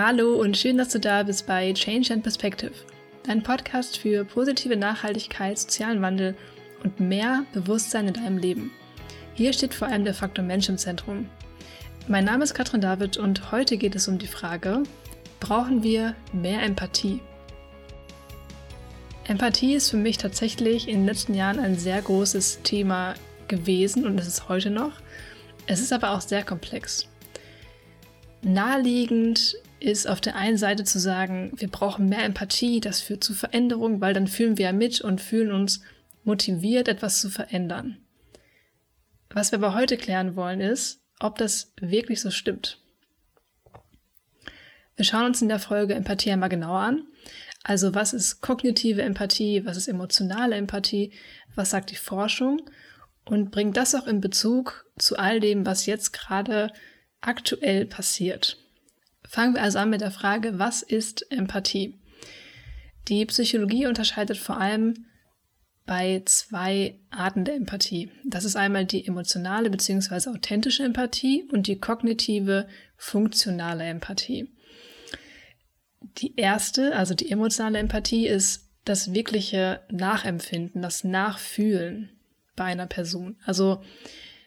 Hallo und schön, dass du da bist bei Change and Perspective, dein Podcast für positive Nachhaltigkeit, sozialen Wandel und mehr Bewusstsein in deinem Leben. Hier steht vor allem der Faktor Mensch im Zentrum. Mein Name ist Katrin David und heute geht es um die Frage, brauchen wir mehr Empathie? Empathie ist für mich tatsächlich in den letzten Jahren ein sehr großes Thema gewesen und es ist heute noch. Es ist aber auch sehr komplex. Naheliegend ist auf der einen Seite zu sagen, wir brauchen mehr Empathie, das führt zu Veränderung, weil dann fühlen wir ja mit und fühlen uns motiviert, etwas zu verändern. Was wir aber heute klären wollen, ist, ob das wirklich so stimmt. Wir schauen uns in der Folge Empathie einmal genauer an. Also was ist kognitive Empathie, was ist emotionale Empathie, was sagt die Forschung und bringt das auch in Bezug zu all dem, was jetzt gerade aktuell passiert. Fangen wir also an mit der Frage, was ist Empathie? Die Psychologie unterscheidet vor allem bei zwei Arten der Empathie. Das ist einmal die emotionale bzw. authentische Empathie und die kognitive funktionale Empathie. Die erste, also die emotionale Empathie, ist das wirkliche Nachempfinden, das Nachfühlen bei einer Person. Also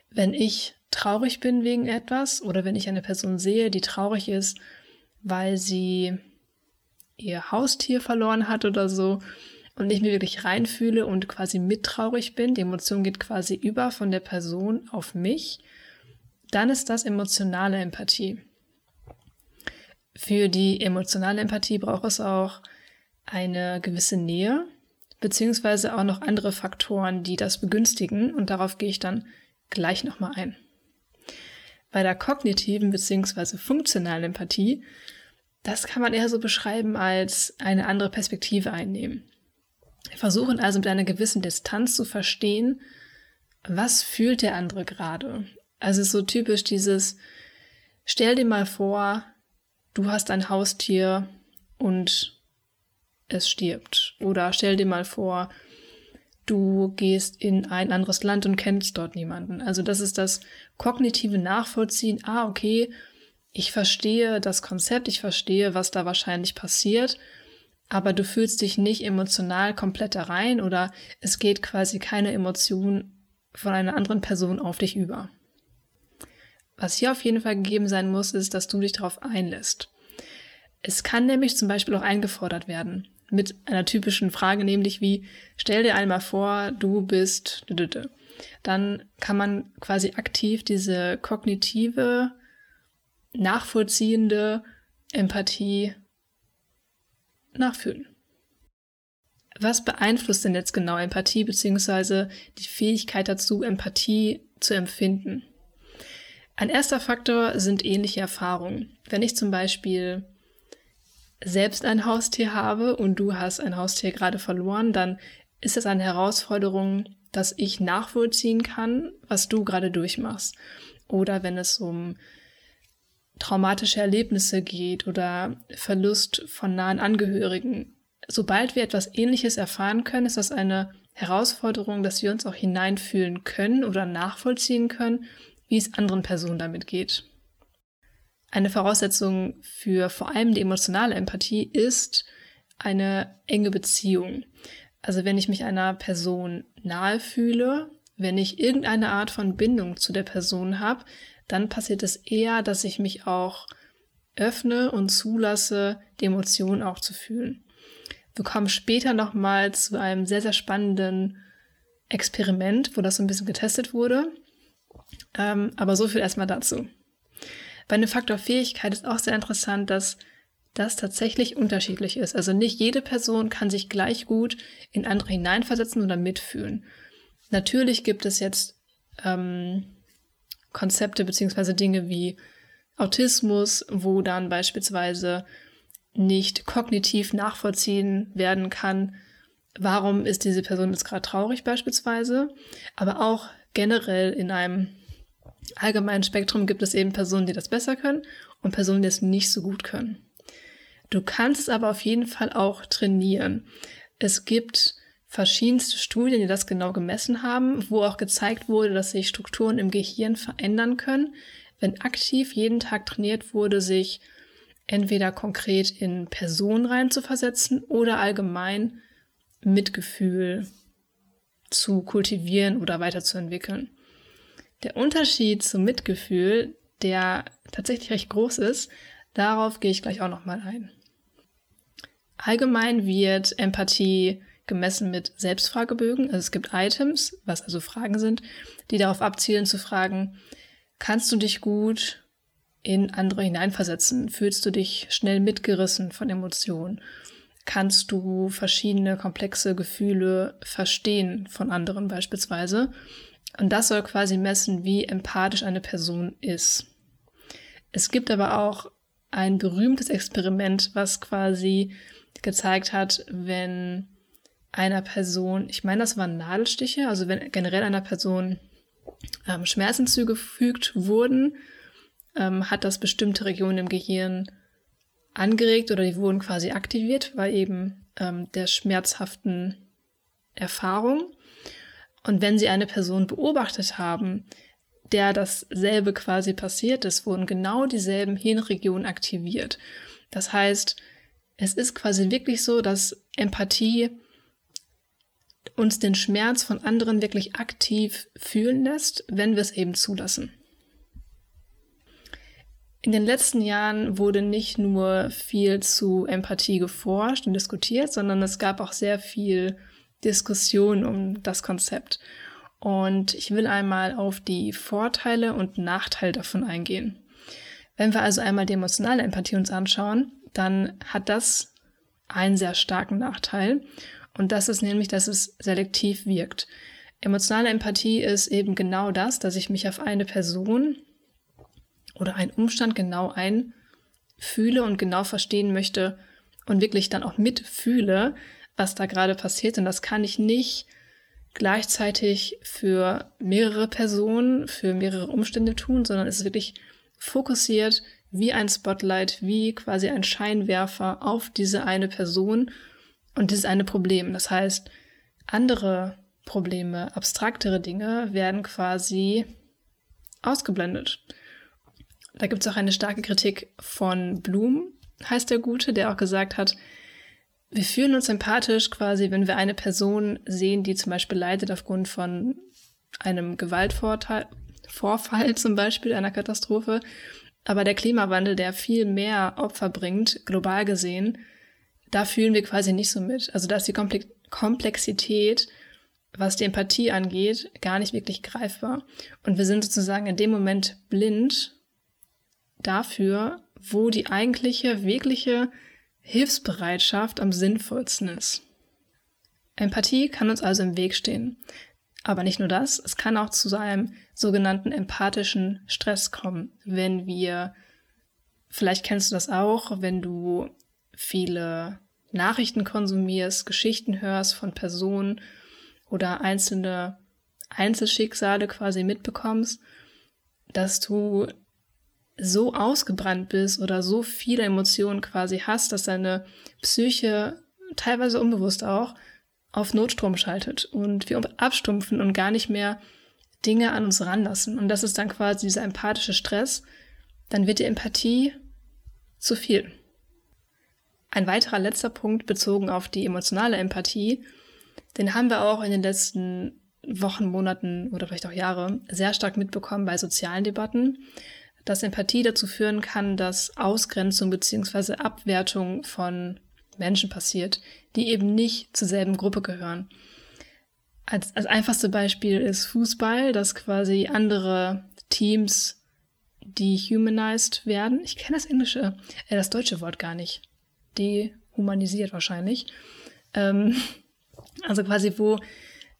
wenn ich traurig bin wegen etwas oder wenn ich eine Person sehe, die traurig ist, weil sie ihr Haustier verloren hat oder so und ich mir wirklich reinfühle und quasi mittraurig bin, die Emotion geht quasi über von der Person auf mich, dann ist das emotionale Empathie. Für die emotionale Empathie braucht es auch eine gewisse Nähe, beziehungsweise auch noch andere Faktoren, die das begünstigen und darauf gehe ich dann gleich nochmal ein. Bei der kognitiven bzw. funktionalen Empathie, das kann man eher so beschreiben als eine andere Perspektive einnehmen. Wir versuchen also mit einer gewissen Distanz zu verstehen, was fühlt der andere gerade. Also so typisch dieses, stell dir mal vor, du hast ein Haustier und es stirbt. Oder stell dir mal vor, du gehst in ein anderes Land und kennst dort niemanden. Also das ist das kognitive Nachvollziehen. Ah, okay, ich verstehe das Konzept, ich verstehe, was da wahrscheinlich passiert, aber du fühlst dich nicht emotional komplett da rein oder es geht quasi keine Emotion von einer anderen Person auf dich über. Was hier auf jeden Fall gegeben sein muss, ist, dass du dich darauf einlässt. Es kann nämlich zum Beispiel auch eingefordert werden mit einer typischen Frage, nämlich wie, stell dir einmal vor, du bist, dann kann man quasi aktiv diese kognitive, nachvollziehende Empathie nachfühlen. Was beeinflusst denn jetzt genau Empathie beziehungsweise die Fähigkeit dazu, Empathie zu empfinden? Ein erster Faktor sind ähnliche Erfahrungen. Wenn ich zum Beispiel selbst ein Haustier habe und du hast ein Haustier gerade verloren, dann ist es eine Herausforderung, dass ich nachvollziehen kann, was du gerade durchmachst. Oder wenn es um traumatische Erlebnisse geht oder Verlust von nahen Angehörigen. Sobald wir etwas Ähnliches erfahren können, ist das eine Herausforderung, dass wir uns auch hineinfühlen können oder nachvollziehen können, wie es anderen Personen damit geht. Eine Voraussetzung für vor allem die emotionale Empathie ist eine enge Beziehung. Also wenn ich mich einer Person nahe fühle, wenn ich irgendeine Art von Bindung zu der Person habe, dann passiert es eher, dass ich mich auch öffne und zulasse, die Emotionen auch zu fühlen. Wir kommen später nochmal zu einem sehr, sehr spannenden Experiment, wo das so ein bisschen getestet wurde. Ähm, aber so viel erstmal dazu. Bei einem Faktor Fähigkeit ist auch sehr interessant, dass das tatsächlich unterschiedlich ist. Also nicht jede Person kann sich gleich gut in andere hineinversetzen oder mitfühlen. Natürlich gibt es jetzt ähm, Konzepte beziehungsweise Dinge wie Autismus, wo dann beispielsweise nicht kognitiv nachvollziehen werden kann, warum ist diese Person jetzt gerade traurig beispielsweise, aber auch generell in einem allgemeinen Spektrum gibt es eben Personen, die das besser können und Personen, die es nicht so gut können. Du kannst es aber auf jeden Fall auch trainieren. Es gibt verschiedenste Studien, die das genau gemessen haben, wo auch gezeigt wurde, dass sich Strukturen im Gehirn verändern können, wenn aktiv jeden Tag trainiert wurde, sich entweder konkret in Personen reinzuversetzen oder allgemein Mitgefühl zu kultivieren oder weiterzuentwickeln. Der Unterschied zum Mitgefühl, der tatsächlich recht groß ist, darauf gehe ich gleich auch nochmal ein. Allgemein wird Empathie gemessen mit Selbstfragebögen. Also es gibt Items, was also Fragen sind, die darauf abzielen zu fragen, kannst du dich gut in andere hineinversetzen? Fühlst du dich schnell mitgerissen von Emotionen? Kannst du verschiedene komplexe Gefühle verstehen von anderen beispielsweise? Und das soll quasi messen, wie empathisch eine Person ist. Es gibt aber auch ein berühmtes Experiment, was quasi gezeigt hat, wenn einer Person, ich meine, das waren Nadelstiche, also wenn generell einer Person ähm, Schmerzen zugefügt wurden, ähm, hat das bestimmte Regionen im Gehirn angeregt oder die wurden quasi aktiviert, weil eben ähm, der schmerzhaften Erfahrung. Und wenn sie eine Person beobachtet haben, der dasselbe quasi passiert ist, wurden genau dieselben Hirnregionen aktiviert. Das heißt, es ist quasi wirklich so, dass Empathie uns den Schmerz von anderen wirklich aktiv fühlen lässt, wenn wir es eben zulassen. In den letzten Jahren wurde nicht nur viel zu Empathie geforscht und diskutiert, sondern es gab auch sehr viel Diskussion um das Konzept. Und ich will einmal auf die Vorteile und Nachteile davon eingehen. Wenn wir also einmal die emotionale Empathie uns anschauen, dann hat das einen sehr starken Nachteil. Und das ist nämlich, dass es selektiv wirkt. Emotionale Empathie ist eben genau das, dass ich mich auf eine Person oder einen Umstand genau einfühle und genau verstehen möchte und wirklich dann auch mitfühle, was da gerade passiert. Und das kann ich nicht gleichzeitig für mehrere Personen, für mehrere Umstände tun, sondern es ist wirklich fokussiert wie ein Spotlight, wie quasi ein Scheinwerfer auf diese eine Person und dieses eine Problem. Das heißt, andere Probleme, abstraktere Dinge werden quasi ausgeblendet. Da gibt es auch eine starke Kritik von Blum, heißt der Gute, der auch gesagt hat, wir fühlen uns empathisch quasi, wenn wir eine Person sehen, die zum Beispiel leidet aufgrund von einem Gewaltvorfall zum Beispiel, einer Katastrophe. Aber der Klimawandel, der viel mehr Opfer bringt, global gesehen, da fühlen wir quasi nicht so mit. Also da ist die Komplexität, was die Empathie angeht, gar nicht wirklich greifbar. Und wir sind sozusagen in dem Moment blind dafür, wo die eigentliche, wirkliche Hilfsbereitschaft am sinnvollsten ist. Empathie kann uns also im Weg stehen. Aber nicht nur das, es kann auch zu einem sogenannten empathischen Stress kommen, wenn wir, vielleicht kennst du das auch, wenn du viele Nachrichten konsumierst, Geschichten hörst von Personen oder einzelne Einzelschicksale quasi mitbekommst, dass du so ausgebrannt bist oder so viele Emotionen quasi hast, dass deine Psyche teilweise unbewusst auch auf Notstrom schaltet und wir abstumpfen und gar nicht mehr Dinge an uns ranlassen. Und das ist dann quasi dieser empathische Stress. Dann wird die Empathie zu viel. Ein weiterer letzter Punkt bezogen auf die emotionale Empathie, den haben wir auch in den letzten Wochen, Monaten oder vielleicht auch Jahre sehr stark mitbekommen bei sozialen Debatten dass Empathie dazu führen kann, dass Ausgrenzung beziehungsweise Abwertung von Menschen passiert, die eben nicht zur selben Gruppe gehören. Als, als einfachste Beispiel ist Fußball, dass quasi andere Teams dehumanized werden. Ich kenne das englische, äh, das deutsche Wort gar nicht. Dehumanisiert wahrscheinlich. Ähm, also quasi, wo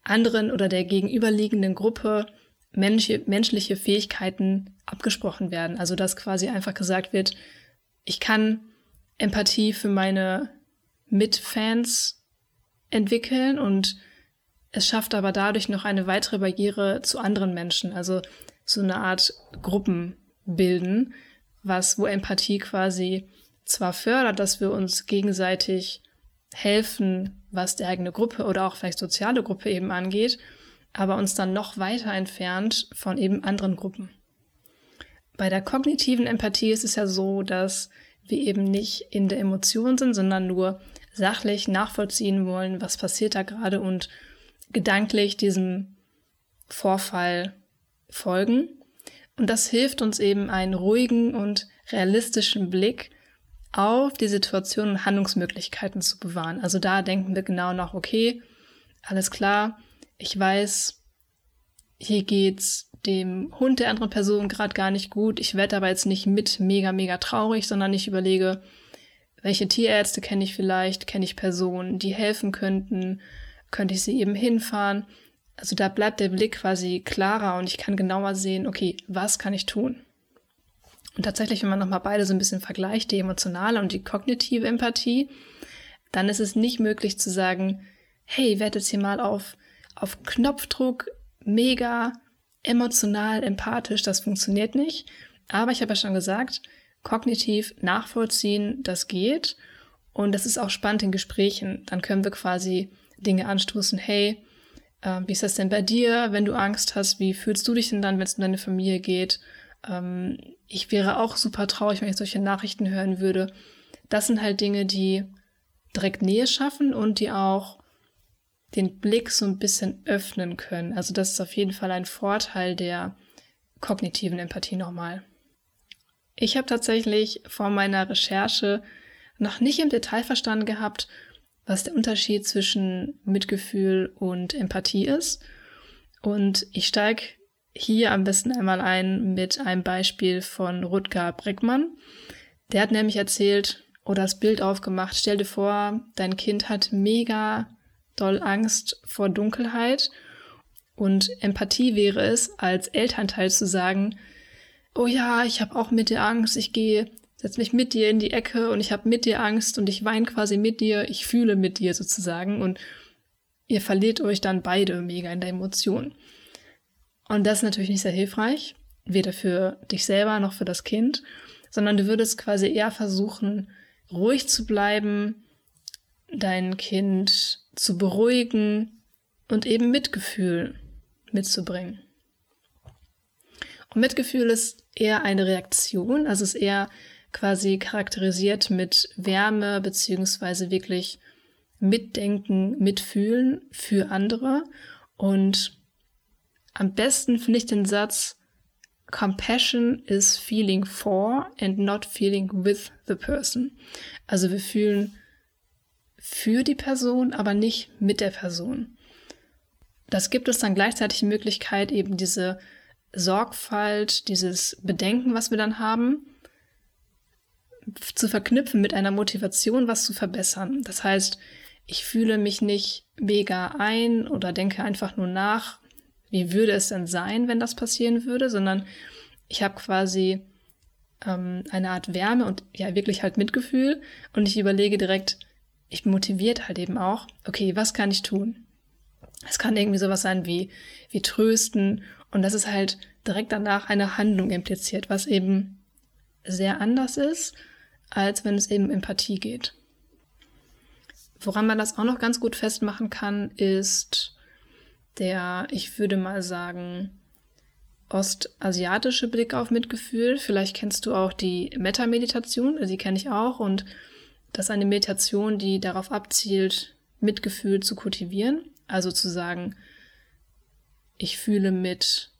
anderen oder der gegenüberliegenden Gruppe menschliche, menschliche Fähigkeiten abgesprochen werden. Also dass quasi einfach gesagt wird, ich kann Empathie für meine Mitfans entwickeln und es schafft aber dadurch noch eine weitere Barriere zu anderen Menschen, also so eine Art Gruppen bilden, was wo Empathie quasi zwar fördert, dass wir uns gegenseitig helfen, was die eigene Gruppe oder auch vielleicht soziale Gruppe eben angeht, aber uns dann noch weiter entfernt von eben anderen Gruppen. Bei der kognitiven Empathie ist es ja so, dass wir eben nicht in der Emotion sind, sondern nur sachlich nachvollziehen wollen, was passiert da gerade und gedanklich diesem Vorfall folgen. Und das hilft uns eben einen ruhigen und realistischen Blick auf die Situation und Handlungsmöglichkeiten zu bewahren. Also da denken wir genau nach, okay, alles klar, ich weiß, hier geht's dem Hund der anderen Person gerade gar nicht gut. Ich werde aber jetzt nicht mit mega, mega traurig, sondern ich überlege, welche Tierärzte kenne ich vielleicht, kenne ich Personen, die helfen könnten, könnte ich sie eben hinfahren. Also da bleibt der Blick quasi klarer und ich kann genauer sehen, okay, was kann ich tun? Und tatsächlich, wenn man nochmal beide so ein bisschen vergleicht, die emotionale und die kognitive Empathie, dann ist es nicht möglich zu sagen, hey, werd jetzt hier mal auf, auf Knopfdruck mega emotional empathisch, das funktioniert nicht. Aber ich habe ja schon gesagt, kognitiv nachvollziehen, das geht. Und das ist auch spannend in Gesprächen. Dann können wir quasi Dinge anstoßen, hey, äh, wie ist das denn bei dir, wenn du Angst hast? Wie fühlst du dich denn dann, wenn es um deine Familie geht? Ähm, ich wäre auch super traurig, wenn ich solche Nachrichten hören würde. Das sind halt Dinge, die direkt Nähe schaffen und die auch den Blick so ein bisschen öffnen können. Also das ist auf jeden Fall ein Vorteil der kognitiven Empathie nochmal. Ich habe tatsächlich vor meiner Recherche noch nicht im Detail verstanden gehabt, was der Unterschied zwischen Mitgefühl und Empathie ist. Und ich steige hier am besten einmal ein mit einem Beispiel von Rutger Breckmann. Der hat nämlich erzählt oder das Bild aufgemacht, stell dir vor, dein Kind hat mega doll Angst vor Dunkelheit und Empathie wäre es, als Elternteil zu sagen, oh ja, ich habe auch mit dir Angst, ich gehe, setz mich mit dir in die Ecke und ich habe mit dir Angst und ich weine quasi mit dir, ich fühle mit dir sozusagen und ihr verliert euch dann beide mega in der Emotion. Und das ist natürlich nicht sehr hilfreich, weder für dich selber noch für das Kind, sondern du würdest quasi eher versuchen, ruhig zu bleiben, dein Kind zu beruhigen und eben Mitgefühl mitzubringen. Und Mitgefühl ist eher eine Reaktion, also ist eher quasi charakterisiert mit Wärme beziehungsweise wirklich Mitdenken, Mitfühlen für andere und am besten finde ich den Satz, Compassion is feeling for and not feeling with the person. Also wir fühlen für die Person, aber nicht mit der Person. Das gibt es dann gleichzeitig die Möglichkeit, eben diese Sorgfalt, dieses Bedenken, was wir dann haben, zu verknüpfen mit einer Motivation, was zu verbessern. Das heißt, ich fühle mich nicht mega ein oder denke einfach nur nach, wie würde es denn sein, wenn das passieren würde, sondern ich habe quasi ähm, eine Art Wärme und ja wirklich halt Mitgefühl und ich überlege direkt, ich motiviert halt eben auch, okay, was kann ich tun? Es kann irgendwie sowas sein wie, wie trösten und das ist halt direkt danach eine Handlung impliziert, was eben sehr anders ist, als wenn es eben Empathie geht. Woran man das auch noch ganz gut festmachen kann, ist der, ich würde mal sagen, ostasiatische Blick auf Mitgefühl. Vielleicht kennst du auch die Metta-Meditation, die kenne ich auch. Und das ist eine Meditation, die darauf abzielt, Mitgefühl zu kultivieren. Also zu sagen, ich fühle mit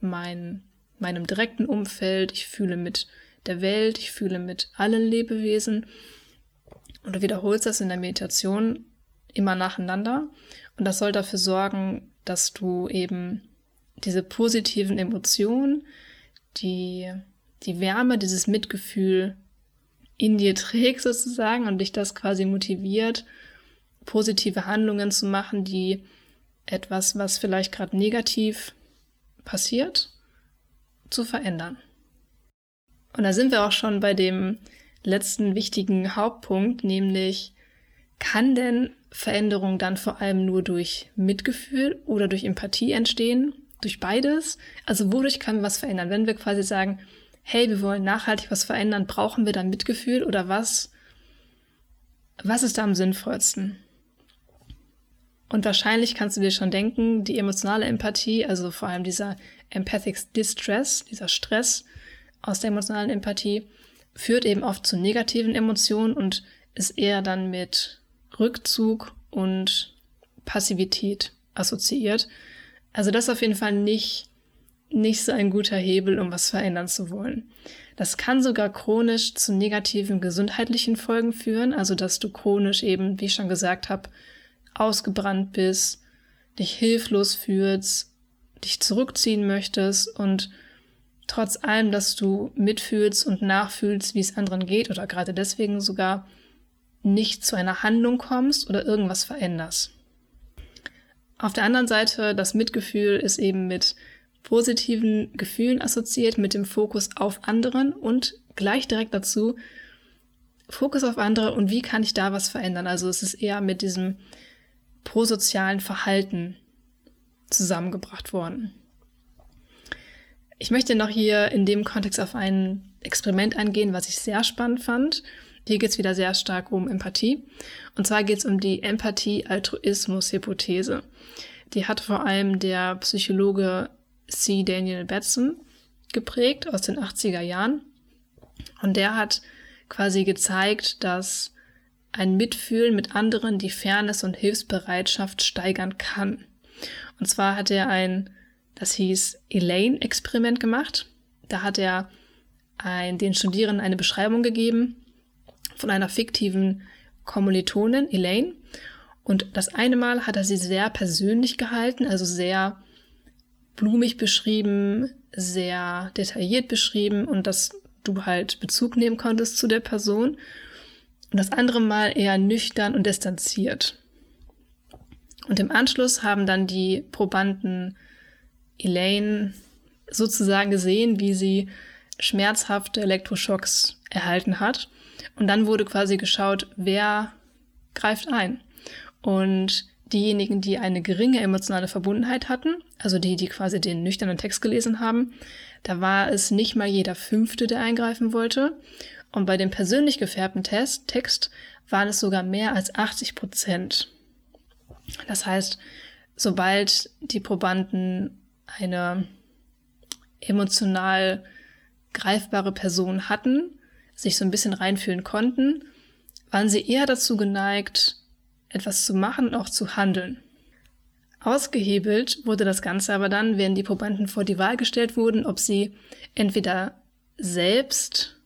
mein, meinem direkten Umfeld, ich fühle mit der Welt, ich fühle mit allen Lebewesen. Und du wiederholst das in der Meditation immer nacheinander. Und das soll dafür sorgen, dass du eben diese positiven Emotionen, die, die Wärme, dieses Mitgefühl in dir trägst sozusagen und dich das quasi motiviert, positive Handlungen zu machen, die etwas, was vielleicht gerade negativ passiert, zu verändern. Und da sind wir auch schon bei dem letzten wichtigen Hauptpunkt, nämlich kann denn Veränderung dann vor allem nur durch Mitgefühl oder durch Empathie entstehen? Durch beides? Also wodurch kann was verändern? Wenn wir quasi sagen, hey, wir wollen nachhaltig was verändern, brauchen wir dann Mitgefühl oder was? Was ist da am sinnvollsten? Und wahrscheinlich kannst du dir schon denken, die emotionale Empathie, also vor allem dieser Empathic Distress, dieser Stress aus der emotionalen Empathie, führt eben oft zu negativen Emotionen und ist eher dann mit Rückzug und Passivität assoziiert. Also das ist auf jeden Fall nicht, nicht so ein guter Hebel, um was verändern zu wollen. Das kann sogar chronisch zu negativen gesundheitlichen Folgen führen, also dass du chronisch eben, wie ich schon gesagt habe, ausgebrannt bist, dich hilflos fühlst, dich zurückziehen möchtest und trotz allem, dass du mitfühlst und nachfühlst, wie es anderen geht oder gerade deswegen sogar nicht zu einer Handlung kommst oder irgendwas veränderst. Auf der anderen Seite, das Mitgefühl ist eben mit positiven Gefühlen assoziiert, mit dem Fokus auf anderen und gleich direkt dazu Fokus auf andere und wie kann ich da was verändern. Also es ist eher mit diesem prosozialen Verhalten zusammengebracht worden. Ich möchte noch hier in dem Kontext auf ein Experiment eingehen, was ich sehr spannend fand. Hier geht es wieder sehr stark um Empathie. Und zwar geht es um die Empathie-Altruismus-Hypothese. Die hat vor allem der Psychologe C. Daniel Batson geprägt aus den 80er Jahren. Und der hat quasi gezeigt, dass ein Mitfühlen mit anderen die Fairness und Hilfsbereitschaft steigern kann. Und zwar hat er ein das hieß Elaine-Experiment gemacht. Da hat er ein, den Studierenden eine Beschreibung gegeben von einer fiktiven Kommilitonin, Elaine. Und das eine Mal hat er sie sehr persönlich gehalten, also sehr blumig beschrieben, sehr detailliert beschrieben und dass du halt Bezug nehmen konntest zu der Person. Und das andere Mal eher nüchtern und distanziert. Und im Anschluss haben dann die Probanden Elaine sozusagen gesehen, wie sie schmerzhafte Elektroschocks erhalten hat. Und dann wurde quasi geschaut, wer greift ein. Und diejenigen, die eine geringe emotionale Verbundenheit hatten, also die, die quasi den nüchternen Text gelesen haben, da war es nicht mal jeder Fünfte, der eingreifen wollte. Und bei dem persönlich gefärbten Test, Text waren es sogar mehr als 80 Prozent. Das heißt, sobald die Probanden eine emotional greifbare Person hatten, sich so ein bisschen reinfühlen konnten, waren sie eher dazu geneigt, etwas zu machen und auch zu handeln. Ausgehebelt wurde das Ganze aber dann, wenn die Probanden vor die Wahl gestellt wurden, ob sie entweder selbst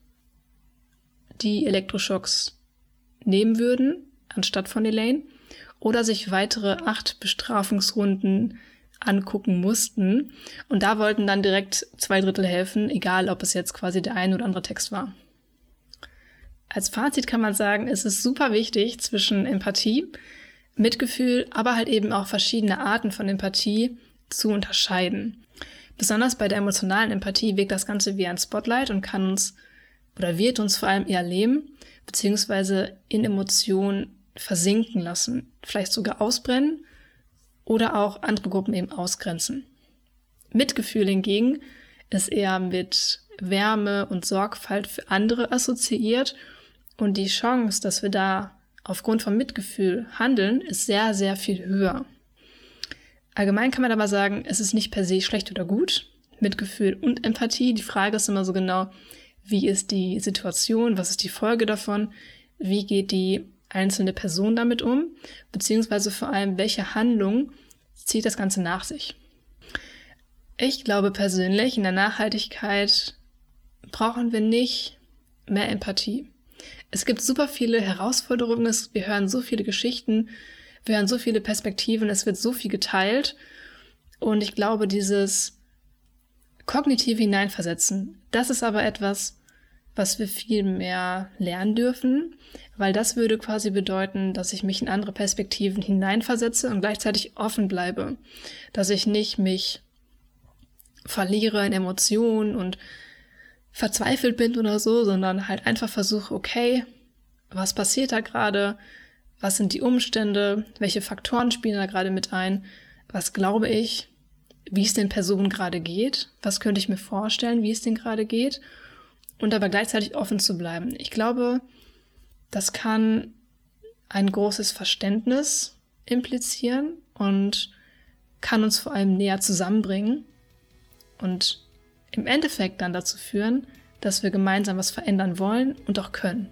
die Elektroschocks nehmen würden, anstatt von Elaine, oder sich weitere acht Bestrafungsrunden angucken mussten. Und da wollten dann direkt zwei Drittel helfen, egal ob es jetzt quasi der ein oder andere Text war. Als Fazit kann man sagen, es ist super wichtig zwischen Empathie, Mitgefühl, aber halt eben auch verschiedene Arten von Empathie zu unterscheiden. Besonders bei der emotionalen Empathie wirkt das Ganze wie ein Spotlight und kann uns oder wird uns vor allem eher lähmen, beziehungsweise in Emotionen versinken lassen, vielleicht sogar ausbrennen oder auch andere Gruppen eben ausgrenzen. Mitgefühl hingegen ist eher mit Wärme und Sorgfalt für andere assoziiert und die Chance, dass wir da aufgrund von Mitgefühl handeln, ist sehr, sehr viel höher. Allgemein kann man aber sagen, es ist nicht per se schlecht oder gut. Mitgefühl und Empathie. Die Frage ist immer so genau, wie ist die Situation, was ist die Folge davon, wie geht die einzelne Person damit um, beziehungsweise vor allem, welche Handlung zieht das Ganze nach sich. Ich glaube persönlich, in der Nachhaltigkeit brauchen wir nicht mehr Empathie. Es gibt super viele Herausforderungen, wir hören so viele Geschichten, wir hören so viele Perspektiven, es wird so viel geteilt. Und ich glaube, dieses kognitive Hineinversetzen, das ist aber etwas, was wir viel mehr lernen dürfen, weil das würde quasi bedeuten, dass ich mich in andere Perspektiven hineinversetze und gleichzeitig offen bleibe, dass ich nicht mich verliere in Emotionen und verzweifelt bin oder so, sondern halt einfach versuche, okay, was passiert da gerade? Was sind die Umstände? Welche Faktoren spielen da gerade mit ein? Was glaube ich? Wie es den Personen gerade geht? Was könnte ich mir vorstellen, wie es denen gerade geht? und aber gleichzeitig offen zu bleiben. Ich glaube, das kann ein großes Verständnis implizieren und kann uns vor allem näher zusammenbringen und im Endeffekt dann dazu führen, dass wir gemeinsam was verändern wollen und auch können.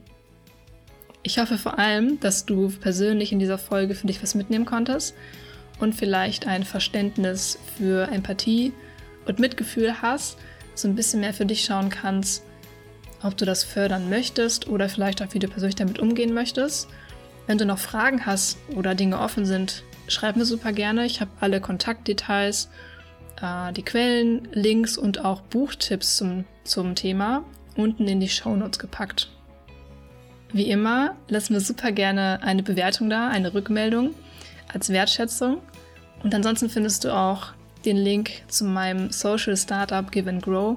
Ich hoffe vor allem, dass du persönlich in dieser Folge für dich was mitnehmen konntest und vielleicht ein Verständnis für Empathie und Mitgefühl hast, so ein bisschen mehr für dich schauen kannst, ob du das fördern möchtest oder vielleicht auch, wie du persönlich damit umgehen möchtest. Wenn du noch Fragen hast oder Dinge offen sind, schreib mir super gerne. Ich habe alle Kontaktdetails, äh, die Quellen, Links und auch Buchtipps zum, zum Thema unten in die Shownotes gepackt. Wie immer, lass mir super gerne eine Bewertung da, eine Rückmeldung als Wertschätzung. Und ansonsten findest du auch den Link zu meinem Social Startup Give and Grow,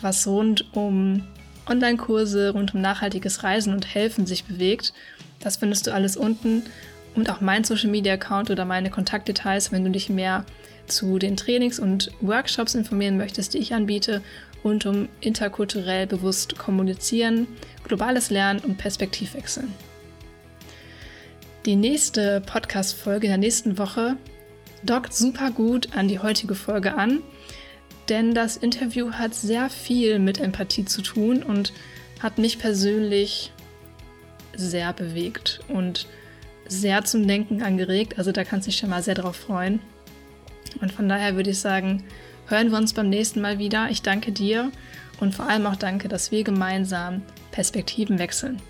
was rund um Online-Kurse, rund um nachhaltiges Reisen und Helfen sich bewegt. Das findest du alles unten und auch mein Social Media Account oder meine Kontaktdetails, wenn du dich mehr zu den Trainings und Workshops informieren möchtest, die ich anbiete rund um interkulturell bewusst kommunizieren, globales Lernen und Perspektivwechseln. Die nächste Podcast-Folge in der nächsten Woche dockt super gut an die heutige Folge an, denn das Interview hat sehr viel mit Empathie zu tun und hat mich persönlich sehr bewegt und sehr zum Denken angeregt. Also da kannst du dich schon mal sehr drauf freuen. Und von daher würde ich sagen, hören wir uns beim nächsten Mal wieder. Ich danke dir und vor allem auch danke, dass wir gemeinsam Perspektiven wechseln.